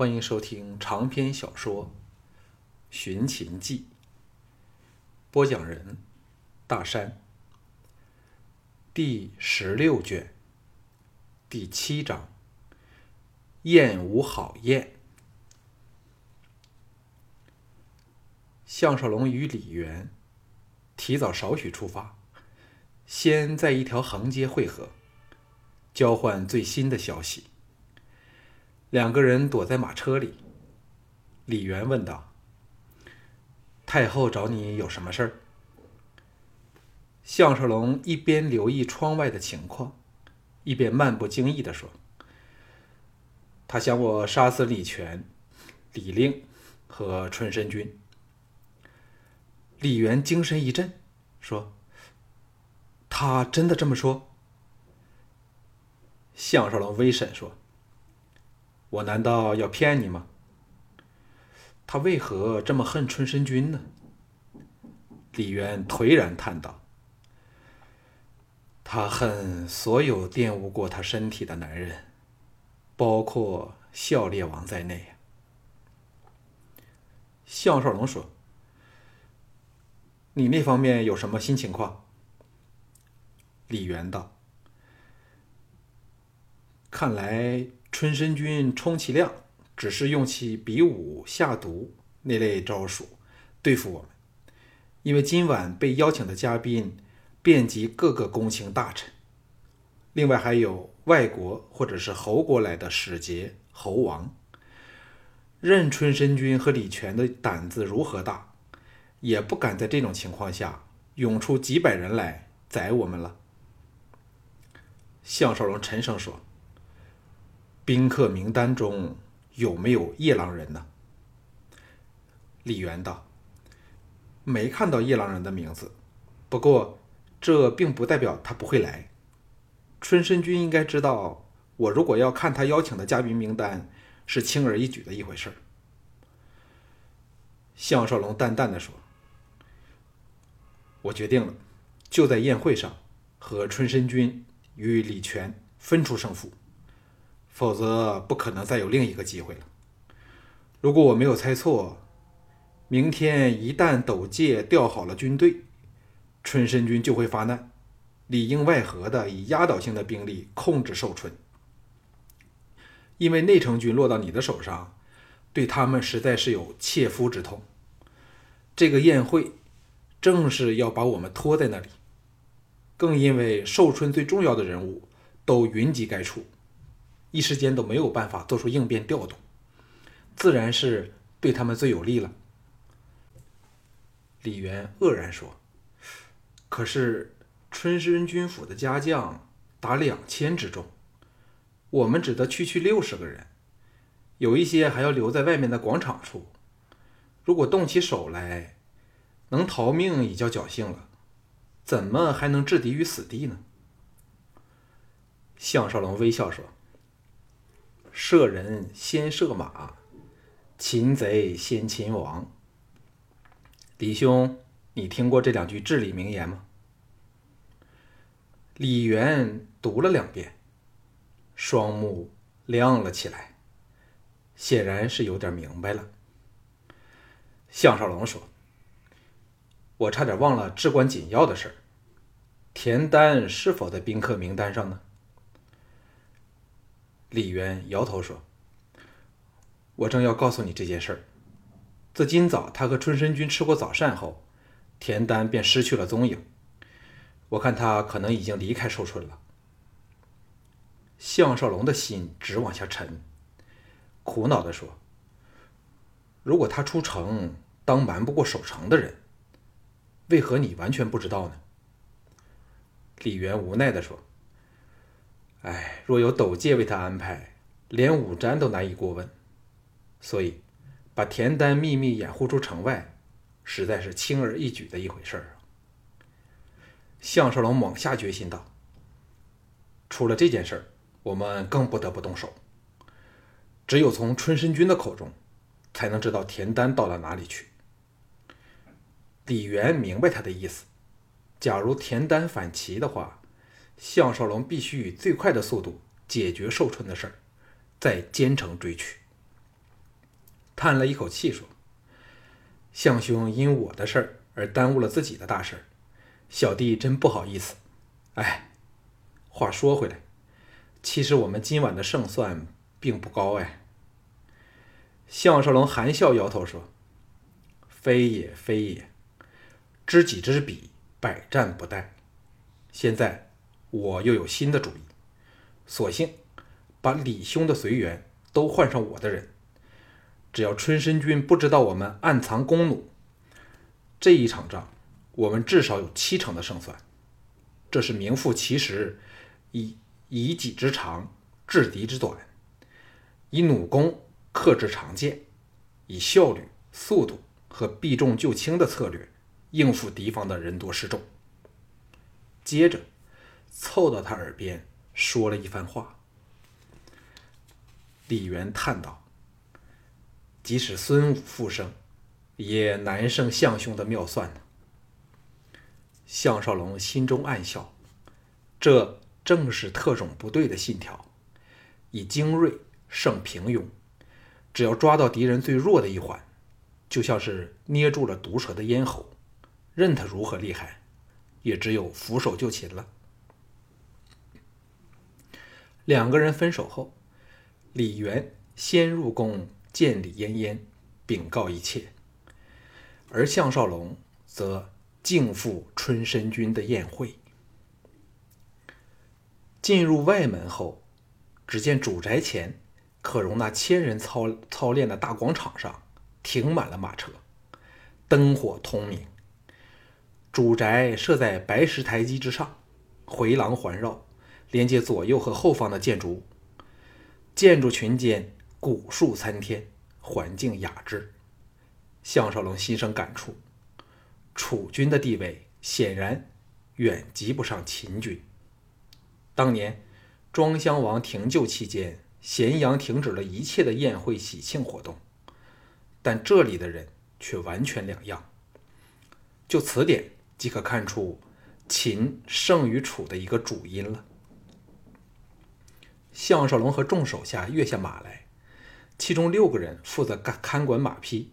欢迎收听长篇小说《寻秦记》，播讲人：大山。第十六卷，第七章：燕无好燕。项少龙与李元提早少许出发，先在一条横街会合，交换最新的消息。两个人躲在马车里。李元问道：“太后找你有什么事儿？”项少龙一边留意窗外的情况，一边漫不经意地说：“他想我杀死李全、李令和春申君。”李元精神一振，说：“他真的这么说？”项少龙微沈说。我难道要骗你吗？他为何这么恨春申君呢？李渊颓然叹道：“他恨所有玷污过他身体的男人，包括孝烈王在内。”项少龙说：“你那方面有什么新情况？”李渊道：“看来。”春申君充其量只是用其比武、下毒那类招数对付我们，因为今晚被邀请的嘉宾遍及各个公卿大臣，另外还有外国或者是侯国来的使节、侯王。任春申君和李全的胆子如何大，也不敢在这种情况下涌出几百人来宰我们了。项少龙沉声说。宾客名单中有没有夜郎人呢？李元道：“没看到夜郎人的名字，不过这并不代表他不会来。春申君应该知道，我如果要看他邀请的嘉宾名单，是轻而易举的一回事。”项少龙淡淡的说：“我决定了，就在宴会上和春申君与李全分出胜负。”否则不可能再有另一个机会了。如果我没有猜错，明天一旦斗界调好了军队，春申君就会发难，里应外合的以压倒性的兵力控制寿春。因为内城军落到你的手上，对他们实在是有切肤之痛。这个宴会正是要把我们拖在那里，更因为寿春最重要的人物都云集该处。一时间都没有办法做出应变调动，自然是对他们最有利了。李渊愕然说：“可是春申军府的家将达两千之众，我们只得区区六十个人，有一些还要留在外面的广场处。如果动起手来，能逃命已叫侥幸了，怎么还能置敌于死地呢？”项少龙微笑说。射人先射马，擒贼先擒王。李兄，你听过这两句至理名言吗？李元读了两遍，双目亮了起来，显然是有点明白了。项少龙说：“我差点忘了至关紧要的事儿，田丹是否在宾客名单上呢？”李渊摇头说：“我正要告诉你这件事儿。自今早他和春申君吃过早膳后，田丹便失去了踪影。我看他可能已经离开寿春了。”项少龙的心直往下沉，苦恼地说：“如果他出城当瞒不过守城的人，为何你完全不知道呢？”李渊无奈地说。哎，若有斗界为他安排，连武瞻都难以过问，所以把田丹秘密掩护出城外，实在是轻而易举的一回事儿啊。项少龙猛下决心道：“出了这件事儿，我们更不得不动手。只有从春申君的口中，才能知道田丹到了哪里去。”李元明白他的意思，假如田丹反齐的话。项少龙必须以最快的速度解决寿春的事儿，再兼程追去。叹了一口气说：“项兄因我的事儿而耽误了自己的大事儿，小弟真不好意思。哎，话说回来，其实我们今晚的胜算并不高哎。”项少龙含笑摇头说：“非也，非也，知己知彼，百战不殆。现在我又有新的主意，索性把李兄的随员都换上我的人。”只要春申君不知道我们暗藏弓弩，这一场仗我们至少有七成的胜算。这是名副其实，以以己之长制敌之短，以弩弓克制长剑，以效率、速度和避重就轻的策略应付敌方的人多势众。接着，凑到他耳边说了一番话。李元叹道。即使孙武复生，也难胜项兄的妙算呢。项少龙心中暗笑，这正是特种部队的信条：以精锐胜平庸。只要抓到敌人最弱的一环，就像是捏住了毒蛇的咽喉，任他如何厉害，也只有俯首就擒了。两个人分手后，李元先入宫。见李嫣嫣，禀告一切，而项少龙则敬赴春申君的宴会。进入外门后，只见主宅前可容纳千人操操练的大广场上停满了马车，灯火通明。主宅设在白石台基之上，回廊环绕，连接左右和后方的建筑物。建筑群间。古树参天，环境雅致。项少龙心生感触，楚军的地位显然远及不上秦军。当年庄襄王停柩期间，咸阳停止了一切的宴会喜庆活动，但这里的人却完全两样。就此点即可看出秦胜于楚的一个主因了。项少龙和众手下跃下马来。其中六个人负责看看管马匹，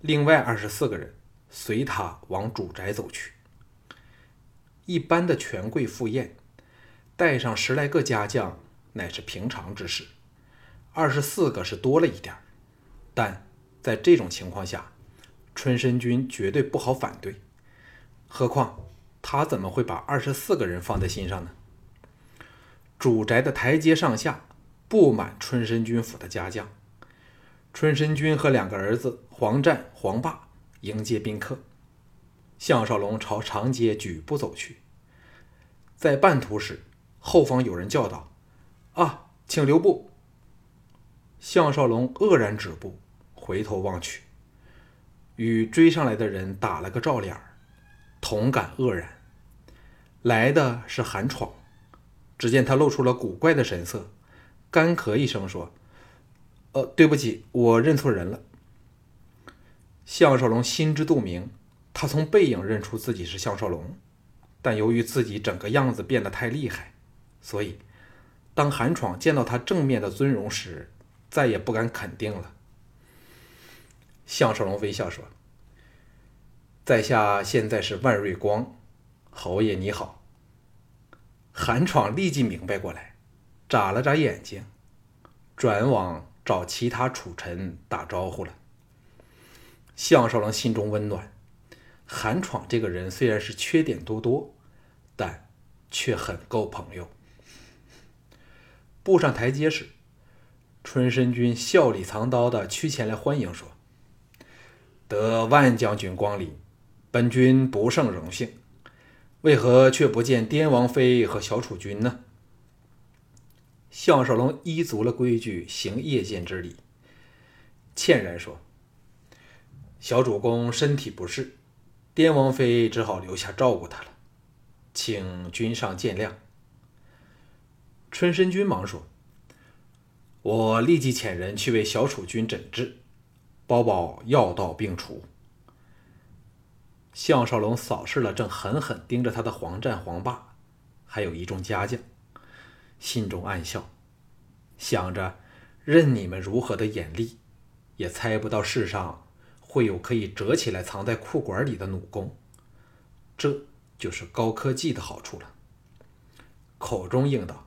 另外二十四个人随他往主宅走去。一般的权贵赴宴，带上十来个家将乃是平常之事，二十四个是多了一点但在这种情况下，春申君绝对不好反对。何况他怎么会把二十四个人放在心上呢？主宅的台阶上下布满春申君府的家将。春申君和两个儿子黄战、黄霸迎接宾客。项少龙朝长街举步走去，在半途时，后方有人叫道：“啊，请留步！”项少龙愕然止步，回头望去，与追上来的人打了个照脸同感愕然。来的是韩闯，只见他露出了古怪的神色，干咳一声说。呃，对不起，我认错人了。项少龙心知肚明，他从背影认出自己是项少龙，但由于自己整个样子变得太厉害，所以当韩闯见到他正面的尊容时，再也不敢肯定了。项少龙微笑说：“在下现在是万瑞光，侯爷你好。”韩闯立即明白过来，眨了眨眼睛，转往。找其他楚臣打招呼了。项少龙心中温暖，韩闯这个人虽然是缺点多多，但却很够朋友。步上台阶时，春申君笑里藏刀的趋前来欢迎说：“得万将军光临，本君不胜荣幸。为何却不见滇王妃和小楚君呢？”项少龙依足了规矩，行夜间之礼，歉然说：“小主公身体不适，滇王妃只好留下照顾他了，请君上见谅。”春申君忙说：“我立即遣人去为小楚君诊治，包保药到病除。”项少龙扫视了正狠狠盯着他的黄战、黄霸，还有一众家将。心中暗笑，想着任你们如何的眼力，也猜不到世上会有可以折起来藏在裤管里的弩弓。这就是高科技的好处了。口中应道：“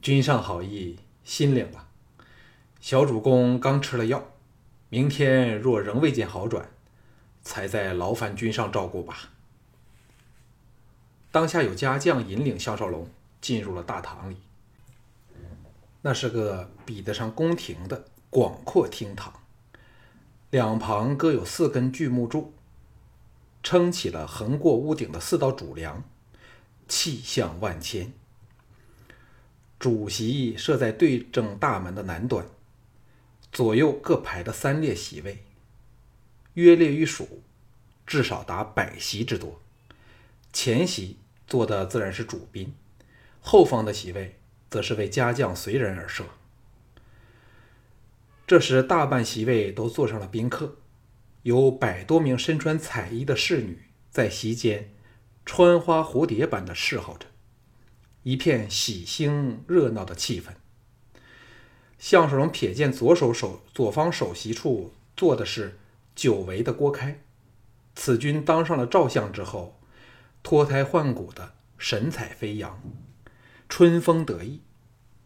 君上好意，心领了。小主公刚吃了药，明天若仍未见好转，才在劳烦君上照顾吧。”当下有家将引领项少龙进入了大堂里。那是个比得上宫廷的广阔厅堂，两旁各有四根巨木柱，撑起了横过屋顶的四道主梁，气象万千。主席设在对正大门的南端，左右各排的三列席位，约列于数，至少达百席之多。前席坐的自然是主宾，后方的席位。则是为家将随人而设。这时，大半席位都坐上了宾客，有百多名身穿彩衣的侍女在席间穿花蝴蝶般的侍候着，一片喜兴热闹的气氛。项少龙瞥见左手手左方首席处坐的是久违的郭开，此君当上了赵相之后，脱胎换骨的神采飞扬。春风得意，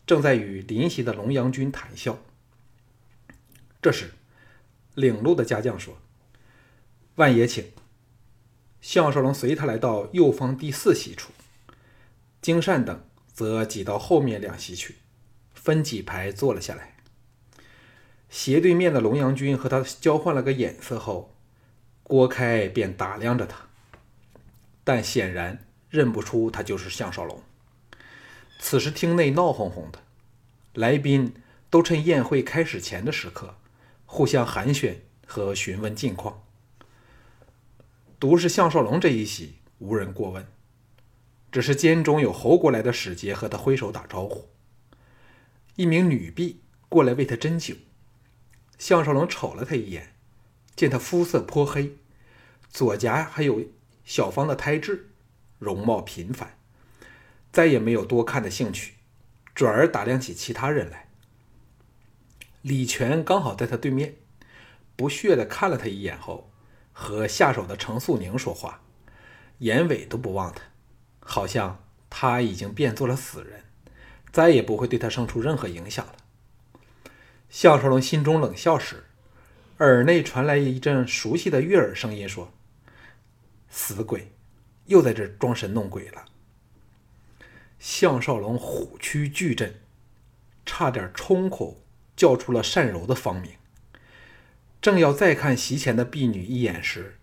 正在与临席的龙阳君谈笑。这时，领路的家将说：“万爷请。”项少龙随他来到右方第四席处，金善等则挤到后面两席去，分几排坐了下来。斜对面的龙阳君和他交换了个眼色后，郭开便打量着他，但显然认不出他就是项少龙。此时厅内闹哄哄的，来宾都趁宴会开始前的时刻，互相寒暄和询问近况。独是项少龙这一席无人过问，只是间中有侯国来的使节和他挥手打招呼。一名女婢过来为他斟酒，项少龙瞅了他一眼，见他肤色颇黑，左颊还有小方的胎痣，容貌平凡。再也没有多看的兴趣，转而打量起其他人来。李全刚好在他对面，不屑地看了他一眼后，和下手的程素宁说话，眼尾都不望他，好像他已经变作了死人，再也不会对他生出任何影响了。项少龙心中冷笑时，耳内传来一阵熟悉的悦耳声音，说：“死鬼，又在这装神弄鬼了。”项少龙虎躯巨震，差点冲口叫出了单柔的芳名。正要再看席前的婢女一眼时，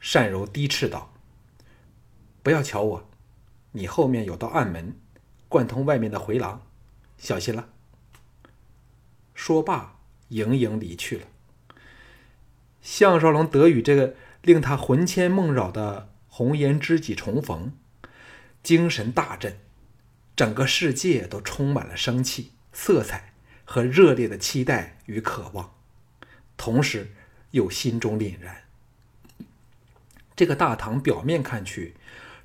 单柔低斥道：“不要瞧我，你后面有道暗门，贯通外面的回廊，小心了。”说罢，盈盈离去了。项少龙得与这个令他魂牵梦绕的红颜知己重逢，精神大振。整个世界都充满了生气、色彩和热烈的期待与渴望，同时又心中凛然。这个大堂表面看去，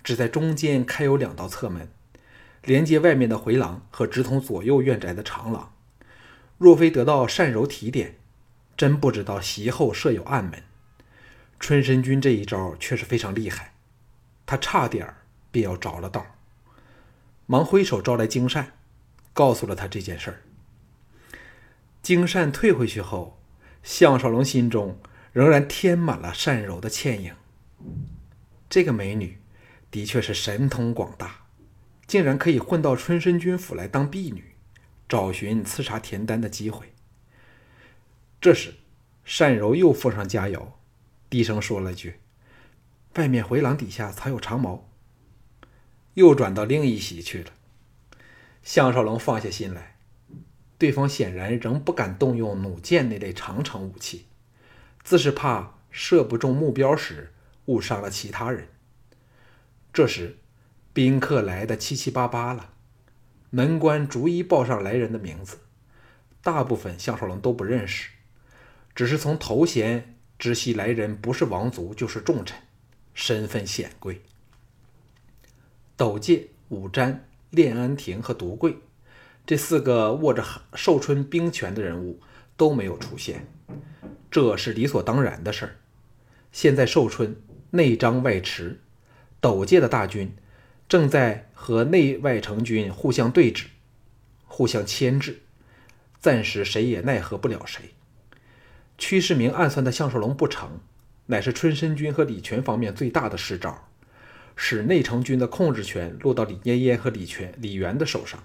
只在中间开有两道侧门，连接外面的回廊和直通左右院宅的长廊。若非得到善柔提点，真不知道席后设有暗门。春申君这一招却是非常厉害，他差点便要着了道。忙挥手招来金善，告诉了他这件事儿。金善退回去后，项少龙心中仍然填满了善柔的倩影。这个美女的确是神通广大，竟然可以混到春申君府来当婢女，找寻刺杀田丹的机会。这时，单柔又附上佳肴，低声说了句：“外面回廊底下藏有长矛。”又转到另一席去了。项少龙放下心来，对方显然仍不敢动用弩箭那类长城武器，自是怕射不中目标时误伤了其他人。这时，宾客来的七七八八了，门官逐一报上来人的名字，大部分项少龙都不认识，只是从头衔知悉来人不是王族就是重臣，身份显贵。斗界、武瞻、练安亭和独贵这四个握着寿春兵权的人物，都没有出现，这是理所当然的事儿。现在寿春内张外弛，斗界的大军正在和内外成军互相对峙，互相牵制，暂时谁也奈何不了谁。屈世明暗算的项少龙不成，乃是春申君和李全方面最大的失招，使内城军的控制权落到李嫣嫣和李全、李元的手上，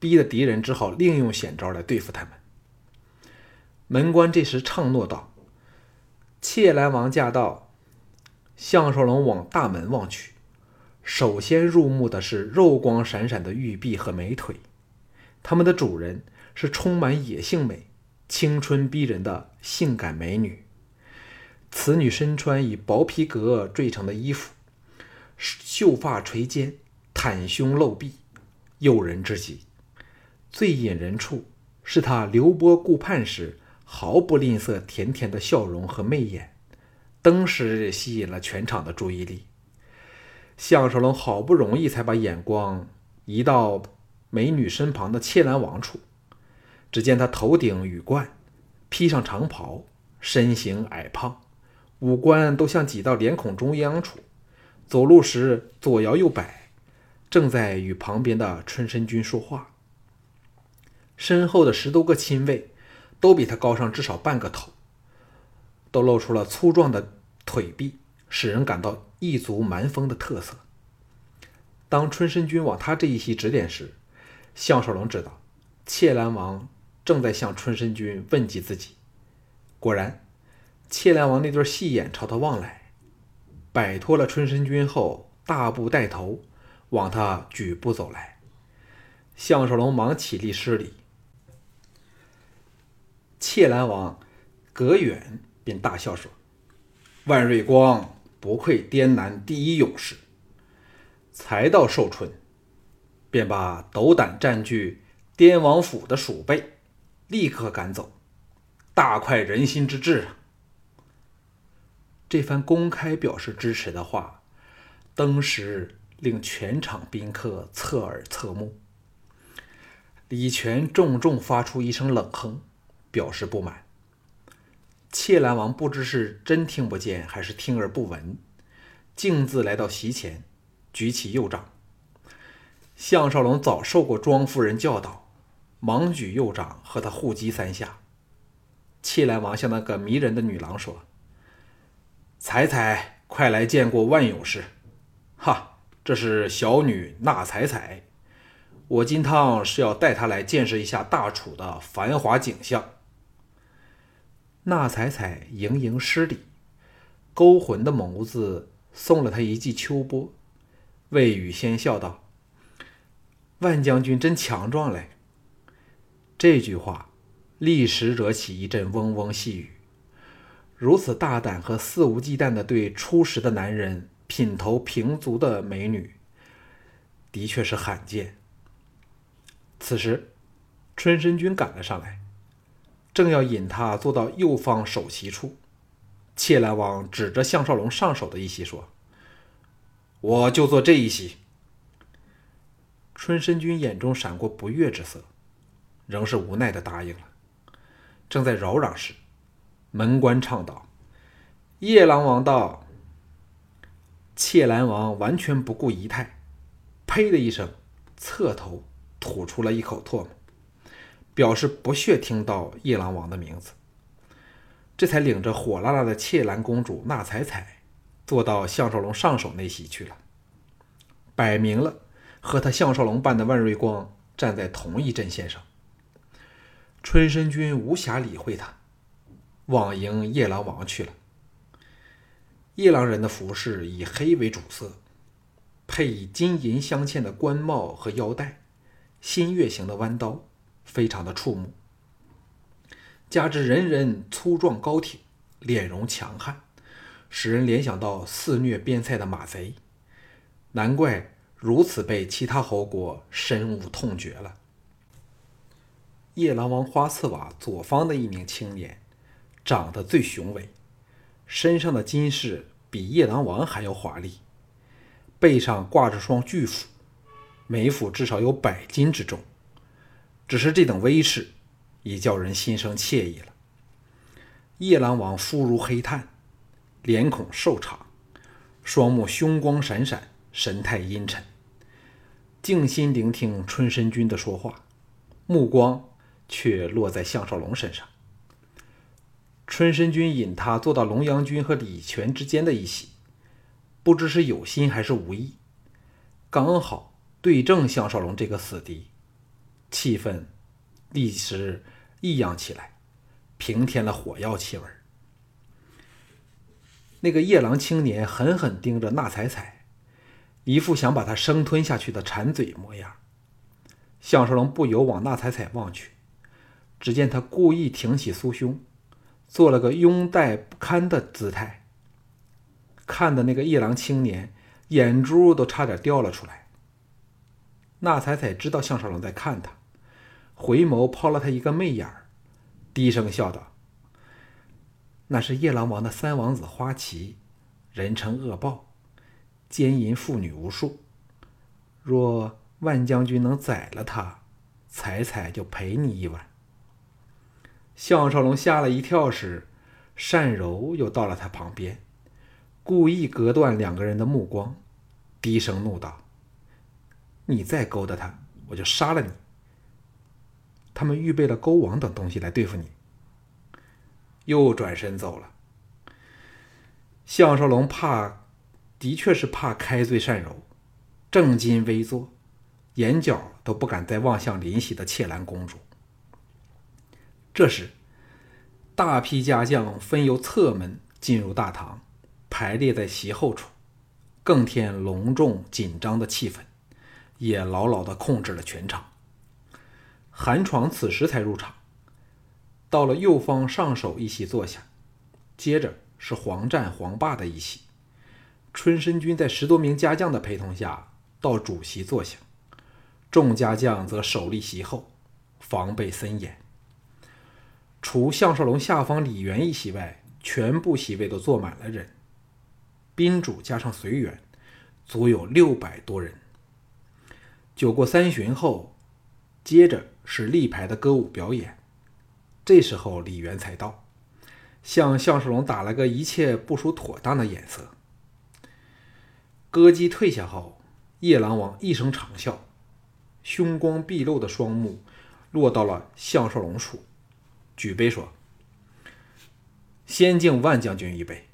逼得敌人只好另用险招来对付他们。门官这时唱诺道：“妾兰王驾到。”项少龙往大门望去，首先入目的是肉光闪闪的玉臂和美腿，他们的主人是充满野性美。青春逼人的性感美女，此女身穿以薄皮革缀成的衣服，秀发垂肩，袒胸露臂，诱人之极。最引人处是她流波顾盼时毫不吝啬甜甜的笑容和媚眼，登时吸引了全场的注意力。项少龙好不容易才把眼光移到美女身旁的切兰王处。只见他头顶羽冠，披上长袍，身形矮胖，五官都像挤到脸孔中央处，走路时左摇右摆，正在与旁边的春申君说话。身后的十多个亲卫都比他高上至少半个头，都露出了粗壮的腿臂，使人感到异族蛮风的特色。当春申君往他这一席指点时，项少龙知道，切兰王。正在向春申君问及自己，果然，切兰王那对细眼朝他望来，摆脱了春申君后，大步带头往他举步走来。项少龙忙起立施礼，切兰王隔远便大笑说：“万瑞光不愧滇南第一勇士。”才到寿春，便把斗胆占据滇王府的鼠辈。立刻赶走，大快人心之志啊！这番公开表示支持的话，登时令全场宾客侧耳侧目。李全重重发出一声冷哼，表示不满。切兰王不知是真听不见，还是听而不闻，径自来到席前，举起右掌。项少龙早受过庄夫人教导。忙举右掌和他互击三下。气兰王向那个迷人的女郎说：“彩彩，快来见过万勇士！哈，这是小女纳彩彩。我金汤是要带她来见识一下大楚的繁华景象。”纳彩彩盈盈施礼，勾魂的眸子送了他一记秋波。魏雨先笑道：“万将军真强壮嘞。”这句话立时惹起一阵嗡嗡细语。如此大胆和肆无忌惮地对初识的男人品头平足的美女，的确是罕见。此时，春申君赶了上来，正要引他坐到右方首席处，切兰王指着项少龙上手的一席说：“我就坐这一席。”春申君眼中闪过不悦之色。仍是无奈的答应了。正在扰攘时，门官唱道：“夜郎王到。”切兰王完全不顾仪态，呸的一声，侧头吐出了一口唾沫，表示不屑听到夜郎王的名字。这才领着火辣辣的切兰公主纳彩彩，坐到项少龙上手那席去了。摆明了和他项少龙扮的万瑞光站在同一阵线上。春申君无暇理会他，往迎夜郎王去了。夜郎人的服饰以黑为主色，配以金银镶嵌的冠帽和腰带，新月形的弯刀，非常的触目。加之人人粗壮高挺，脸容强悍，使人联想到肆虐边塞的马贼。难怪如此被其他侯国深恶痛绝了。夜郎王花刺瓦左方的一名青年，长得最雄伟，身上的金饰比夜郎王还要华丽，背上挂着双巨斧，每斧至少有百斤之重。只是这等威势，已叫人心生惬意了。夜郎王肤如黑炭，脸孔瘦长，双目凶光闪闪，神态阴沉，静心聆听春申君的说话，目光却落在项少龙身上。春申君引他坐到龙阳君和李全之间的一席，不知是有心还是无意，刚好对正项少龙这个死敌，气氛立时异样起来，平添了火药气味。那个夜郎青年狠狠盯着纳采采，一副想把他生吞下去的馋嘴模样。项少龙不由往纳采采望去，只见他故意挺起酥胸。做了个拥戴不堪的姿态，看的那个夜郎青年眼珠都差点掉了出来。纳彩彩知道项少龙在看他，回眸抛了他一个媚眼儿，低声笑道：“那是夜郎王的三王子花旗，人称恶豹，奸淫妇女无数。若万将军能宰了他，彩彩就陪你一晚。”项少龙吓了一跳时，单柔又到了他旁边，故意隔断两个人的目光，低声怒道：“你再勾搭他，我就杀了你。”他们预备了钩网等东西来对付你。又转身走了。项少龙怕，的确是怕开罪单柔，正襟危坐，眼角都不敢再望向临席的切兰公主。这时，大批家将分由侧门进入大堂，排列在席后处，更添隆重紧张的气氛，也牢牢地控制了全场。韩闯此时才入场，到了右方上首一席坐下，接着是黄战、黄霸的一席。春申君在十多名家将的陪同下到主席坐下，众家将则守立席后，防备森严。除项少龙下方李元一席外，全部席位都坐满了人。宾主加上随员，足有六百多人。酒过三巡后，接着是立牌的歌舞表演。这时候李元才到，向项少龙打了个一切部署妥当的眼色。歌姬退下后，夜郎王一声长啸，凶光毕露的双目落到了项少龙处。举杯说：“先敬万将军一杯，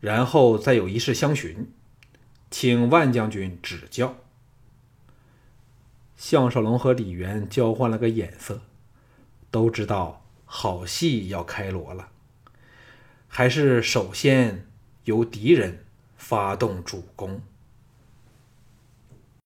然后再有一事相询，请万将军指教。”项少龙和李渊交换了个眼色，都知道好戏要开锣了，还是首先由敌人发动主攻。